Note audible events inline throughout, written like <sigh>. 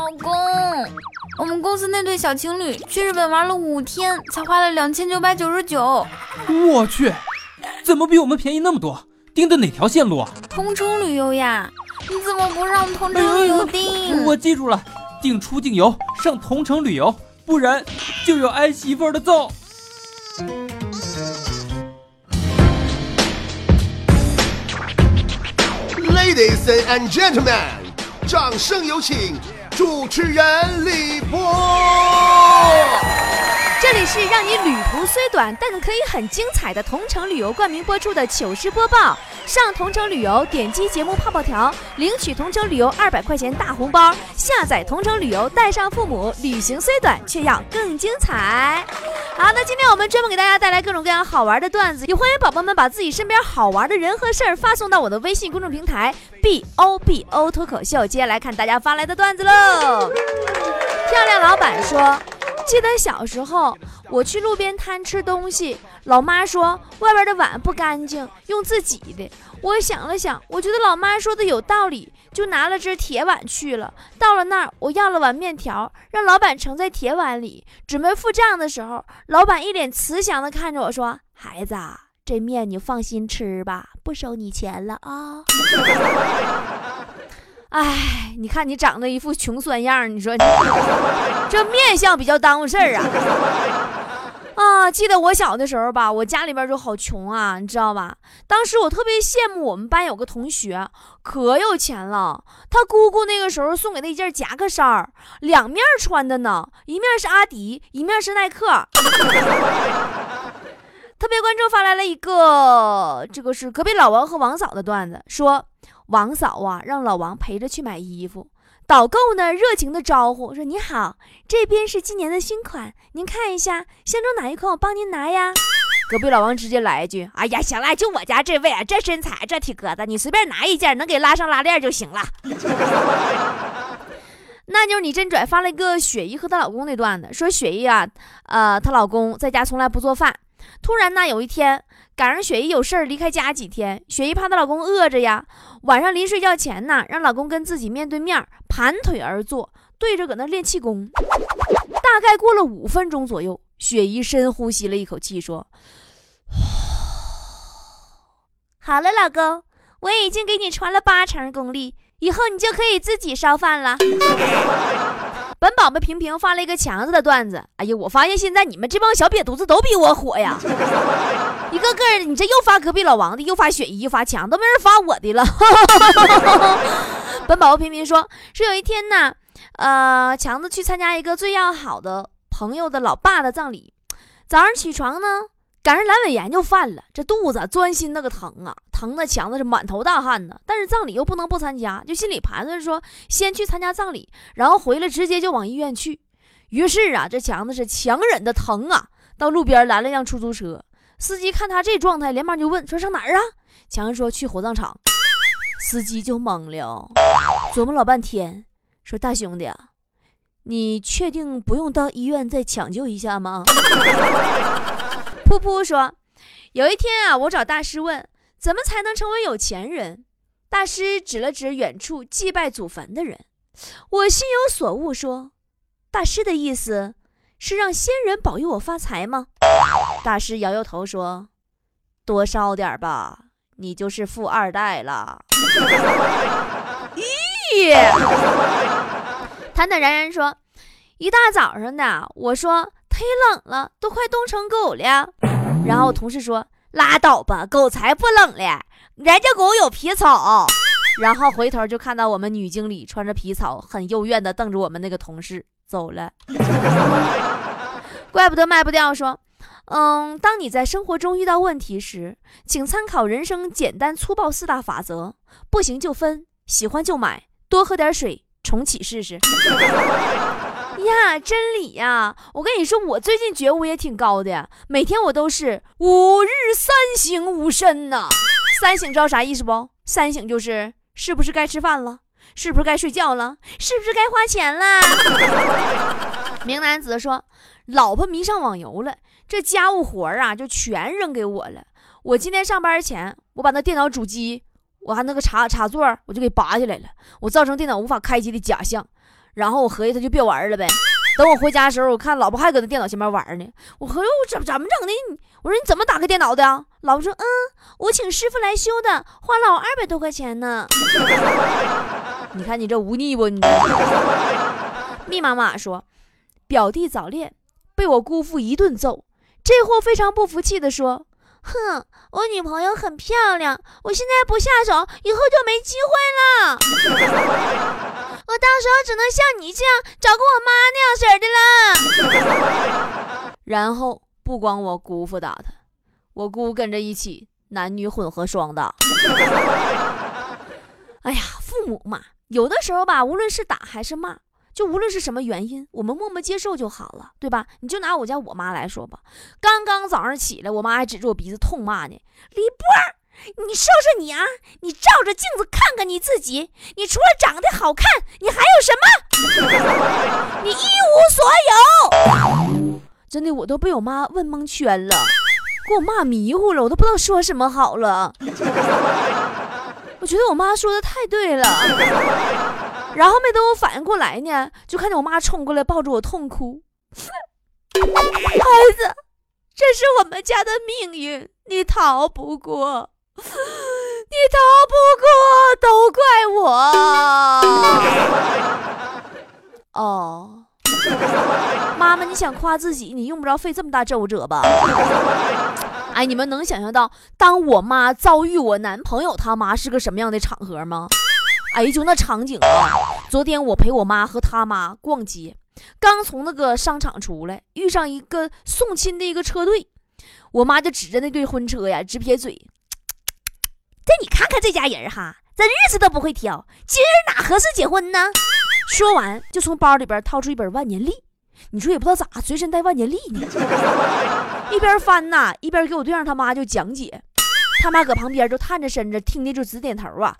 老公，我们公司那对小情侣去日本玩了五天，才花了两千九百九十九。我去，怎么比我们便宜那么多？订的哪条线路啊？同城旅游呀！你怎么不让同城旅游订？我记住了，订出境游上同城旅游，不然就有挨媳妇的揍。Ladies and gentlemen，掌声有请主持人李波。这里是让你旅途虽短，但可以很精彩的同城旅游冠名播出的糗事播报。上同城旅游，点击节目泡泡条，领取同城旅游二百块钱大红包。下载同城旅游，带上父母，旅行虽短，却要更精彩。好，那今天我们专门给大家带来各种各样好玩的段子，也欢迎宝宝们把自己身边好玩的人和事儿发送到我的微信公众平台 b o b o 脱口秀。接下来看大家发来的段子喽。漂亮老板说。记得小时候，我去路边摊吃东西，老妈说外边的碗不干净，用自己的。我想了想，我觉得老妈说的有道理，就拿了只铁碗去了。到了那儿，我要了碗面条，让老板盛在铁碗里，准备付账的时候，老板一脸慈祥的看着我说：“孩子，这面你放心吃吧，不收你钱了啊。<laughs> ”哎，你看你长得一副穷酸样，你说 <laughs> 这面相比较耽误事儿啊！啊，记得我小的时候吧，我家里边就好穷啊，你知道吧？当时我特别羡慕我们班有个同学，可有钱了。他姑姑那个时候送给他一件夹克衫，两面穿的呢，一面是阿迪，一面是耐克。<laughs> 特别观众发来了一个，这个是隔壁老王和王嫂的段子，说。王嫂啊，让老王陪着去买衣服。导购呢，热情的招呼说：“你好，这边是今年的新款，您看一下，相中哪一款，我帮您拿呀。”隔壁老王直接来一句：“哎呀，行了，就我家这位啊，这身材，这体格子，你随便拿一件，能给拉上拉链就行了。<laughs> ”那就是你真拽发了一个雪姨和她老公那段子，说雪姨啊，呃，她老公在家从来不做饭，突然呢，有一天。赶上雪姨有事儿离开家几天，雪姨怕她老公饿着呀，晚上临睡觉前呢，让老公跟自己面对面盘腿而坐，对着搁那练气功。大概过了五分钟左右，雪姨深呼吸了一口气，说：“ <sighs> 好了，老公，我已经给你传了八成功力，以后你就可以自己烧饭了。”本宝贝平平发了一个强子的段子。哎呀，我发现现在你们这帮小瘪犊子都比我火呀！<laughs> 一个个的，你这又发隔壁老王的，又发雪姨，又发强，都没人发我的了。<laughs> 本宝宝平平说：“说有一天呢，呃，强子去参加一个最要好的朋友的老爸的葬礼，早上起床呢。”赶上阑尾炎就犯了，这肚子钻心那个疼啊，疼的强子是满头大汗呢。但是葬礼又不能不参加，就心里盘算说先去参加葬礼，然后回来直接就往医院去。于是啊，这强子是强忍的疼啊，到路边拦了辆出租车。司机看他这状态，连忙就问说上哪儿啊？强子说去火葬场。司机就懵了，琢磨老半天，说大兄弟，你确定不用到医院再抢救一下吗？<laughs> 噗噗说：“有一天啊，我找大师问，怎么才能成为有钱人？大师指了指远处祭拜祖坟的人。我心有所悟，说：大师的意思是让先人保佑我发财吗？大师摇摇头说：多烧点吧，你就是富二代了。咦，坦坦然然说：一大早上的，我说。”忒冷了，都快冻成狗了。然后同事说：“拉倒吧，狗才不冷嘞，人家狗有皮草。”然后回头就看到我们女经理穿着皮草，很幽怨的瞪着我们那个同事走了。<laughs> 怪不得卖不掉。说：“嗯，当你在生活中遇到问题时，请参考人生简单粗暴四大法则：不行就分，喜欢就买，多喝点水，重启试试。”呀，真理呀！我跟你说，我最近觉悟也挺高的，每天我都是五日三省吾身呐。三省知道啥意思不？三省就是是不是该吃饭了，是不是该睡觉了，是不是该花钱了？<laughs> 名男子说，老婆迷上网游了，这家务活啊就全扔给我了。我今天上班前，我把那电脑主机，我还那个插插座，我就给拔下来了，我造成电脑无法开机的假象。然后我合计他就别玩了呗。等我回家的时候，我看老婆还搁那电脑前面玩呢。我合计我怎怎么整的？我说你怎么打开电脑的？老婆说嗯，我请师傅来修的，花了我二百多块钱呢。<laughs> 你看你这无逆不？你密码码说，表弟早恋，被我姑父一顿揍。这货非常不服气的说：“哼，我女朋友很漂亮，我现在不下手，以后就没机会了。”我到时候只能像你这样找个我妈那样式的了。<laughs> 然后不光我姑父打他，我姑跟着一起男女混合双打。<laughs> 哎呀，父母嘛，有的时候吧，无论是打还是骂，就无论是什么原因，我们默默接受就好了，对吧？你就拿我家我妈来说吧，刚刚早上起来，我妈还指着我鼻子痛骂呢，李波。你说说你啊，你照着镜子看看你自己，你除了长得好看，你还有什么？<laughs> 你一无所有。真的，我都被我妈问蒙圈了，给我骂迷糊了，我都不知道说什么好了。我觉得我妈说的太对了。然后没等我反应过来呢，就看见我妈冲过来抱着我痛哭。<laughs> 孩子，这是我们家的命运，你逃不过。你逃不过，都怪我。哦，妈妈，你想夸自己，你用不着费这么大周折吧？哎，你们能想象到，当我妈遭遇我男朋友他妈是个什么样的场合吗？哎，就那场景啊！昨天我陪我妈和他妈逛街，刚从那个商场出来，遇上一个送亲的一个车队，我妈就指着那对婚车呀，直撇嘴。这你看看这家人哈，这日子都不会挑，今儿哪合适结婚呢？说完就从包里边掏出一本万年历，你说也不知道咋随身带万年历呢？<laughs> 一边翻呐，一边给我对象他妈就讲解，他妈搁旁边就探着身子听的就直点头啊。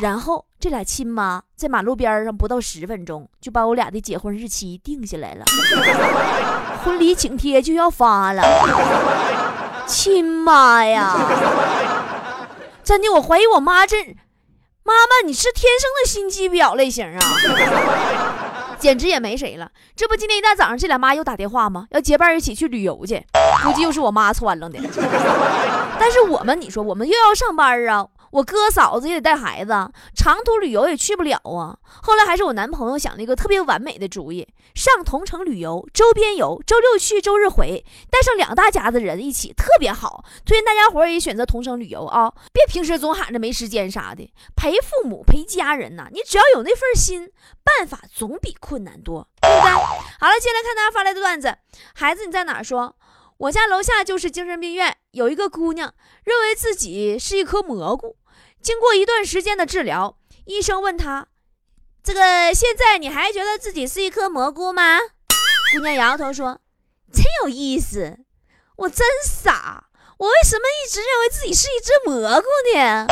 然后这俩亲妈在马路边上不到十分钟就把我俩的结婚日期定下来了，<laughs> 婚礼请帖就要发了，亲妈呀！真的，我怀疑我妈这妈妈你是天生的心机婊类型啊，<laughs> 简直也没谁了。这不今天一大早上这俩妈又打电话吗？要结伴一起去旅游去，估计又是我妈撺楞的。<laughs> 但是我们，你说我们又要上班啊。我哥嫂子也得带孩子，长途旅游也去不了啊。后来还是我男朋友想了一个特别完美的主意，上同城旅游，周边游，周六去，周日回，带上两大家子人一起，特别好。推荐大家伙也选择同城旅游啊，别平时总喊着没时间啥的，陪父母，陪家人呐。你只要有那份心，办法总比困难多，对不对？好了，接下来看大家发来的段子，孩子你在哪说？我家楼下就是精神病院，有一个姑娘认为自己是一颗蘑菇。经过一段时间的治疗，医生问她：“这个现在你还觉得自己是一颗蘑菇吗？”姑娘摇摇头说：“真有意思，我真傻，我为什么一直认为自己是一只蘑菇呢？”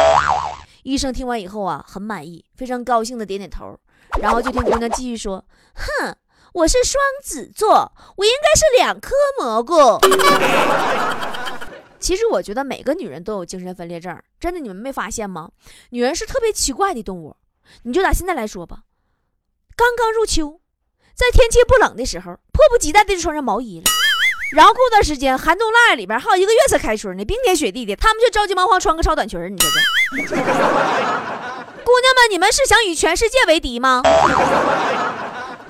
医生听完以后啊，很满意，非常高兴的点点头，然后就听姑娘继续说：“哼，我是双子座，我应该是两颗蘑菇。<laughs> ”其实我觉得每个女人都有精神分裂症，真的，你们没发现吗？女人是特别奇怪的动物。你就拿现在来说吧，刚刚入秋，在天气不冷的时候，迫不及待的就穿上毛衣了。然后过段时间，寒冬腊月里边还有一个月才开春呢，冰天雪地的，他们却着急忙慌穿个超短裙你说这，姑娘们，你们是想与全世界为敌吗？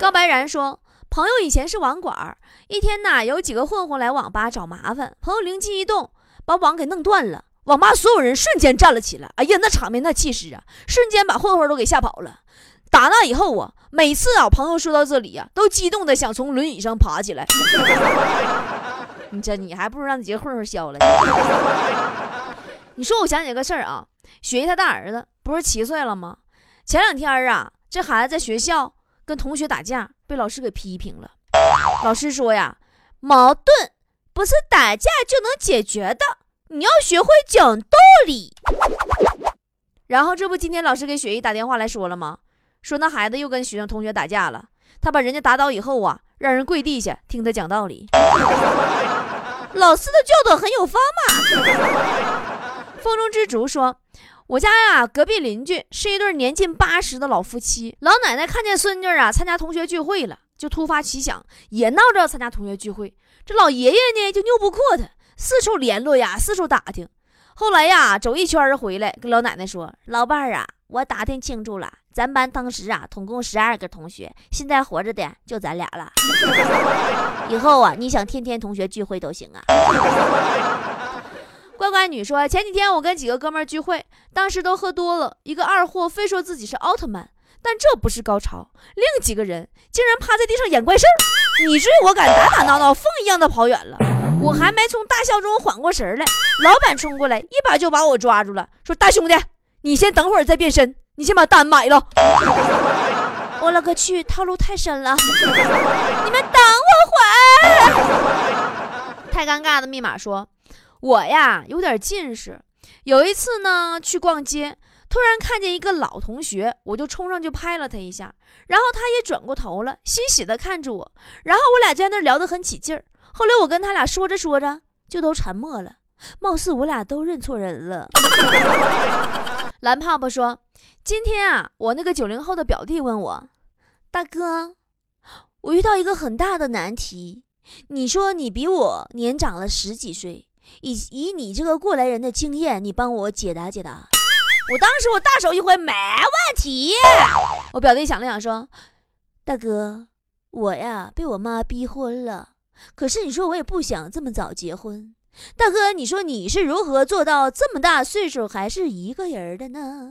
高白然说。朋友以前是网管，一天呐，有几个混混来网吧找麻烦，朋友灵机一动，把网给弄断了，网吧所有人瞬间站了起来，哎呀，那场面那气势啊，瞬间把混混都给吓跑了。打那以后啊，每次啊，朋友说到这里呀，都激动的想从轮椅上爬起来。<laughs> 你这你还不如让几个混混削了。你说我想起个事儿啊，雪姨她大儿子不是七岁了吗？前两天啊，这孩子在学校跟同学打架。被老师给批评了。老师说呀，矛盾不是打架就能解决的，你要学会讲道理。然后这不，今天老师给雪姨打电话来说了吗？说那孩子又跟学生同学打架了，他把人家打倒以后啊，让人跪地下听他讲道理。老师的教导很有方嘛。<laughs> 风中之竹说。我家呀，隔壁邻居是一对年近八十的老夫妻。老奶奶看见孙女啊参加同学聚会了，就突发奇想，也闹着要参加同学聚会。这老爷爷呢，就拗不过他，四处联络呀，四处打听。后来呀，走一圈回来，跟老奶奶说：“老伴儿啊，我打听清楚了，咱班当时啊，总共十二个同学，现在活着的就咱俩了。以后啊，你想天天同学聚会都行啊。”乖乖女说：“前几天我跟几个哥们儿聚会，当时都喝多了，一个二货非说自己是奥特曼，但这不是高潮，另几个人竟然趴在地上演怪兽，你追我赶，打打闹闹，风一样的跑远了。我还没从大笑中缓过神来，老板冲过来，一把就把我抓住了，说：大兄弟，你先等会儿再变身，你先把单买了。我勒个去，套路太深了，你们等我会儿。太尴尬的密码说。”我呀有点近视，有一次呢去逛街，突然看见一个老同学，我就冲上去拍了他一下，然后他也转过头了，欣喜的看着我，然后我俩在那聊得很起劲儿。后来我跟他俩说着说着就都沉默了，貌似我俩都认错人了。<laughs> 蓝泡泡说：“今天啊，我那个九零后的表弟问我，大哥，我遇到一个很大的难题，你说你比我年长了十几岁。”以以你这个过来人的经验，你帮我解答解答。我当时我大手一挥，没问题。我表弟想了想说：“大哥，我呀被我妈逼婚了，可是你说我也不想这么早结婚。大哥，你说你是如何做到这么大岁数还是一个人的呢？”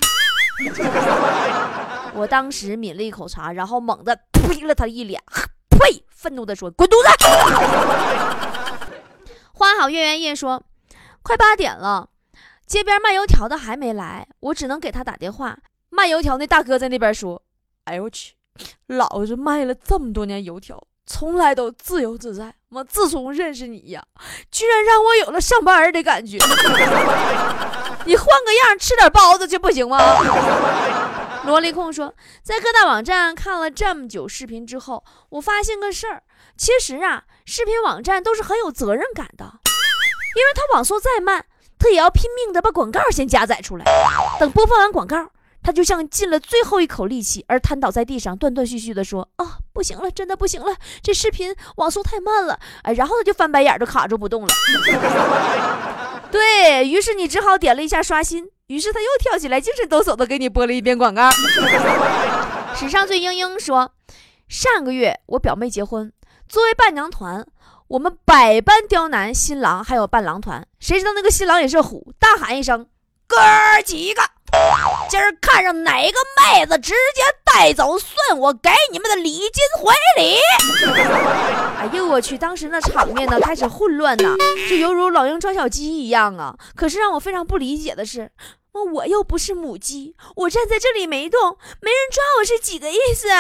<laughs> 我当时抿了一口茶，然后猛地呸了他一脸，呸！愤怒地说：“滚犊子！”花好月圆夜说：“快八点了，街边卖油条的还没来，我只能给他打电话。卖油条那大哥在那边说：‘哎呦我去，老子卖了这么多年油条，从来都自由自在。妈，自从认识你呀，居然让我有了上班的感觉。你换个样吃点包子去不行吗？’萝莉控说，在各大网站看了这么久视频之后，我发现个事儿。”其实啊，视频网站都是很有责任感的，因为他网速再慢，他也要拼命的把广告先加载出来。等播放完广告，他就像尽了最后一口力气而瘫倒在地上，断断续续的说：“啊，不行了，真的不行了，这视频网速太慢了。”哎，然后他就翻白眼，就卡住不动了。对于是，你只好点了一下刷新，于是他又跳起来，精神抖擞的给你播了一遍广告。<laughs> 史上最英英说：“上个月我表妹结婚。”作为伴娘团，我们百般刁难新郎，还有伴郎团。谁知道那个新郎也是虎，大喊一声：“哥儿几个，今儿看上哪个妹子，直接带走，算我给你们的礼金回礼。<laughs> ”哎呦我去！当时那场面呢，开始混乱呐，就犹如老鹰抓小鸡一样啊。可是让我非常不理解的是。那我又不是母鸡，我站在这里没动，没人抓我是几个意思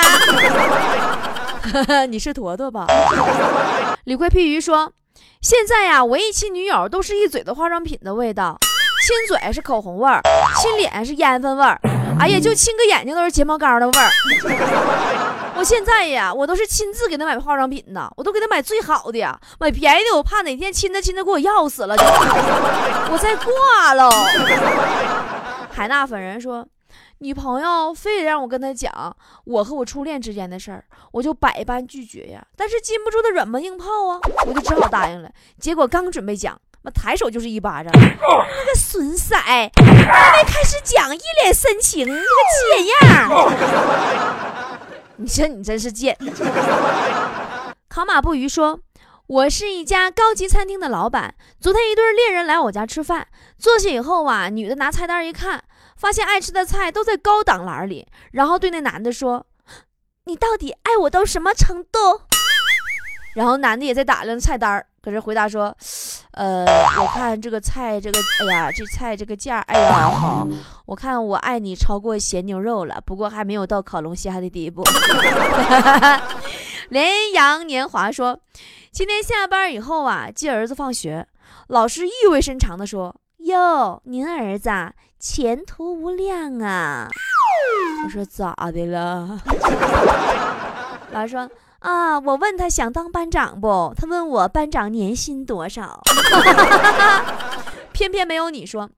啊？<laughs> 你是坨坨吧？李逵屁鱼说，现在呀，我一亲女友都是一嘴的化妆品的味道，亲嘴是口红味儿，亲脸是烟氛味儿，哎呀，就亲个眼睛都是睫毛膏的味儿。<laughs> 我现在呀，我都是亲自给他买化妆品呢，我都给他买最好的呀，买便宜的我怕哪天亲着亲着给我要死了，<laughs> 我再挂了。海纳粉人说，女朋友非得让我跟他讲我和我初恋之间的事儿，我就百般拒绝呀，但是禁不住的软磨硬泡啊，我就只好答应了。结果刚准备讲，妈抬手就是一巴掌，<laughs> 那个损色，还没开始讲，一脸深情，你个贱样。<laughs> 你说你真是贱。<laughs> 考马不鱼说：“我是一家高级餐厅的老板。昨天一对恋人来我家吃饭，坐下以后啊，女的拿菜单一看，发现爱吃的菜都在高档栏里，然后对那男的说：‘你到底爱我到什么程度？’然后男的也在打量菜单，可是回答说。”呃，我看这个菜，这个，哎呀，这菜这个价，哎呀，好，我看我爱你超过咸牛肉了，不过还没有到烤龙虾的地步。<laughs> 连阳年华说，今天下班以后啊，接儿子放学，老师意味深长的说：“哟，您儿子前途无量啊。”我说咋的了？<laughs> 老师说。啊！我问他想当班长不？他问我班长年薪多少，<laughs> 偏偏没有你说。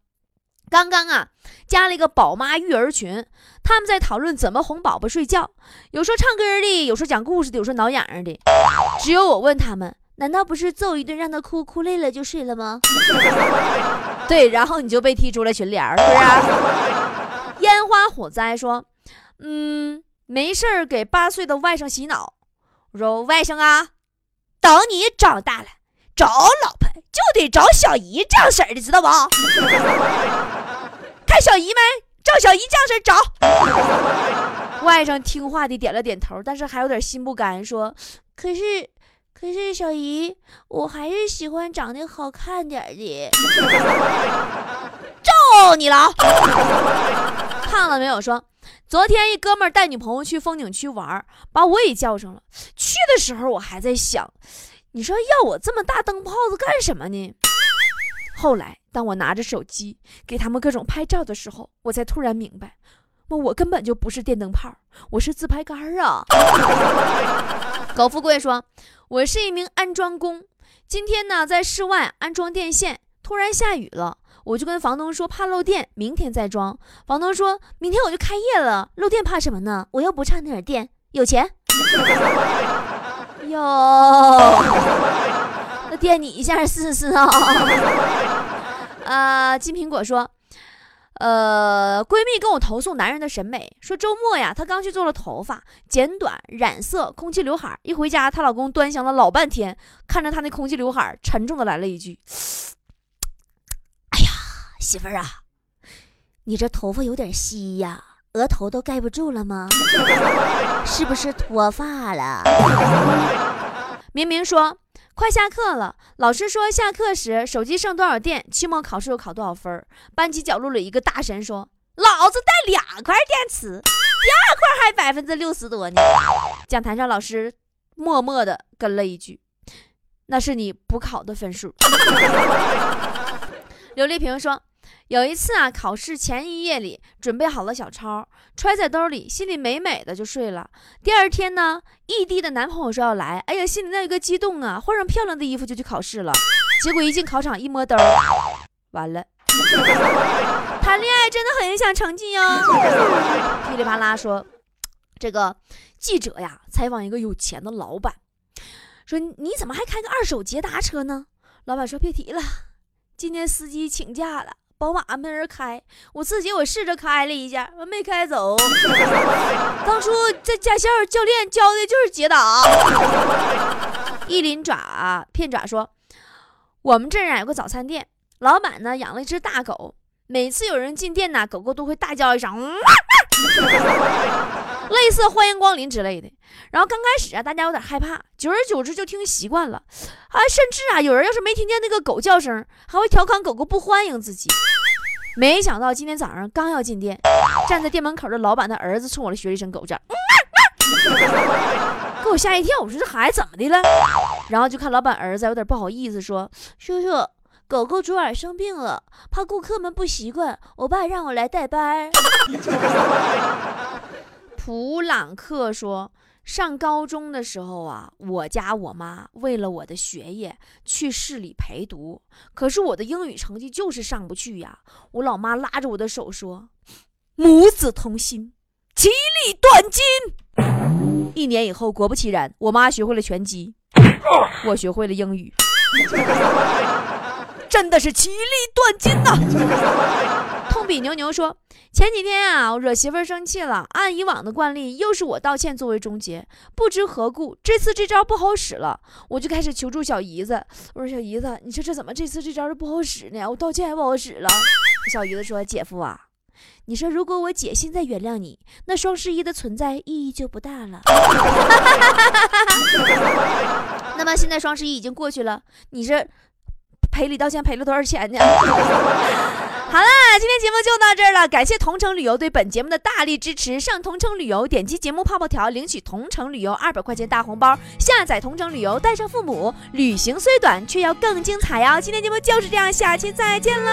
刚刚啊，加了一个宝妈育儿群，他们在讨论怎么哄宝宝睡觉，有说唱歌的，有说讲故事的，有说挠痒痒的。只有我问他们，难道不是揍一顿让他哭，哭累了就睡了吗？<laughs> 对，然后你就被踢出了群聊，是不是？烟花火灾说，嗯，没事儿给八岁的外甥洗脑。我说外甥啊，等你长大了，找老婆就得找小姨这样式儿的，知道不？<laughs> 看小姨没？照小姨这样式儿找。<laughs> 外甥听话的点了点头，但是还有点心不甘，说：“可是，可是小姨，我还是喜欢长得好看点的。<laughs> ”照你了！胖了没有？说昨天一哥们儿带女朋友去风景区玩，把我也叫上了。去的时候我还在想，你说要我这么大灯泡子干什么呢？后来当我拿着手机给他们各种拍照的时候，我才突然明白，我我根本就不是电灯泡，我是自拍杆啊！高富贵说，我是一名安装工，今天呢在室外安装电线，突然下雨了。我就跟房东说怕漏电，明天再装。房东说明天我就开业了，漏电怕什么呢？我又不差那点电，有钱。哟，<laughs> 那电你一下试试啊！啊，<laughs> 金苹果说，呃，闺蜜跟我投诉男人的审美，说周末呀，她刚去做了头发，剪短、染色、空气刘海，一回家，她老公端详了老半天，看着她那空气刘海，沉重的来了一句。<laughs> 媳妇儿啊，你这头发有点稀呀，额头都盖不住了吗？<laughs> 是不是脱发了？<laughs> 明明说快下课了，老师说下课时手机剩多少电，期末考试又考多少分。班级角落里一个大神说：“老子带两块电池，第二块还百分之六十多呢。”讲台上老师默默的跟了一句：“那是你补考的分数。<laughs> ”刘丽萍说。有一次啊，考试前一夜里准备好了小抄，揣在兜里，心里美美的就睡了。第二天呢，异地的男朋友说要来，哎呀，心里那一个激动啊，换上漂亮的衣服就去考试了。<laughs> 结果一进考场一摸兜，完了。谈恋爱真的很影响成绩哟。噼里啪啦说，这个记者呀采访一个有钱的老板，说你怎么还开个二手捷达车呢？老板说别提了，今天司机请假了。宝马没人开，我自己我试着开了一下，没开走。当初在驾校教练教的就是捷达。一鳞爪片爪说，我们这儿啊有个早餐店，老板呢养了一只大狗，每次有人进店呢，狗狗都会大叫一声，类似欢迎光临之类的。然后刚开始啊，大家有点害怕，久而久之就听习惯了，啊，甚至啊，有人要是没听见那个狗叫声，还会调侃狗狗不欢迎自己。没想到今天早上刚要进店，站在店门口的老板的儿子冲我学了一声狗叫，给我吓一跳。我说这孩子怎么的了？然后就看老板儿子有点不好意思说：“叔叔，狗狗昨晚生病了，怕顾客们不习惯，我爸让我来代班。”普朗克说。上高中的时候啊，我家我妈为了我的学业去市里陪读，可是我的英语成绩就是上不去呀。我老妈拉着我的手说：“母子同心，其利断金。”一年以后，果不其然，我妈学会了拳击，我学会了英语，<laughs> 真的是其利断金呐！痛比牛牛说。前几天啊，我惹媳妇儿生气了。按以往的惯例，又是我道歉作为终结。不知何故，这次这招不好使了，我就开始求助小姨子。我说：“小姨子，你说这怎么这次这招就不好使呢？我道歉还不好使了。”小姨子说：“姐夫啊，你说如果我姐现在原谅你，那双十一的存在意义就不大了。<laughs> 那么现在双十一已经过去了，你这赔礼道歉赔了多少钱呢？”好了，今天节目就到这儿了，感谢同城旅游对本节目的大力支持。上同城旅游，点击节目泡泡条，领取同城旅游二百块钱大红包。下载同城旅游，带上父母，旅行虽短，却要更精彩哟。今天节目就是这样，下期再见喽。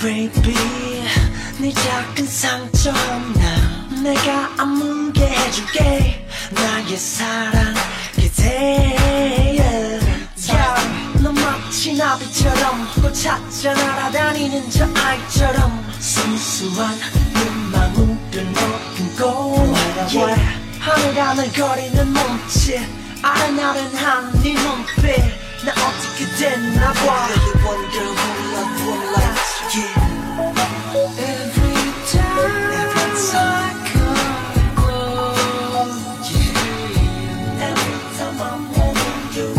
Baby 네 작은 상처 하나 내가 아물게 해줄게. 나의 사랑 yeah. 너 마치 나비처럼 꽃 찾아 날아다니는 저 아이처럼 순수한 눈망울을 머금고 yeah. 하늘 하늘 거리는 몸짓. 아른아른한 네 눈빛 나 어떻게 됐나 봐. You're one girl who love one life yeah. Every time Every time I come close yeah. Every time I'm holding you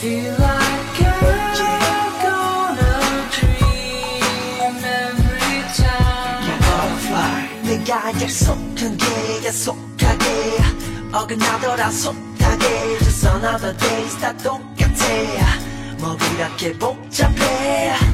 Feel like I'm gonna dream every time You're butterfly 내가 약속한 게 약속하게 어긋나더라 숱하게 Just another day 다 똑같아 뭐 그렇게 복잡해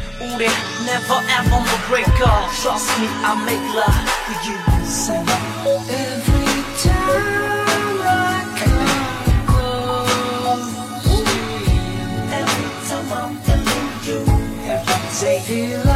never ever no break up. Trust me, I make love with you. Sing. Every time I come close to you Every time I'm telling you Every day. feel like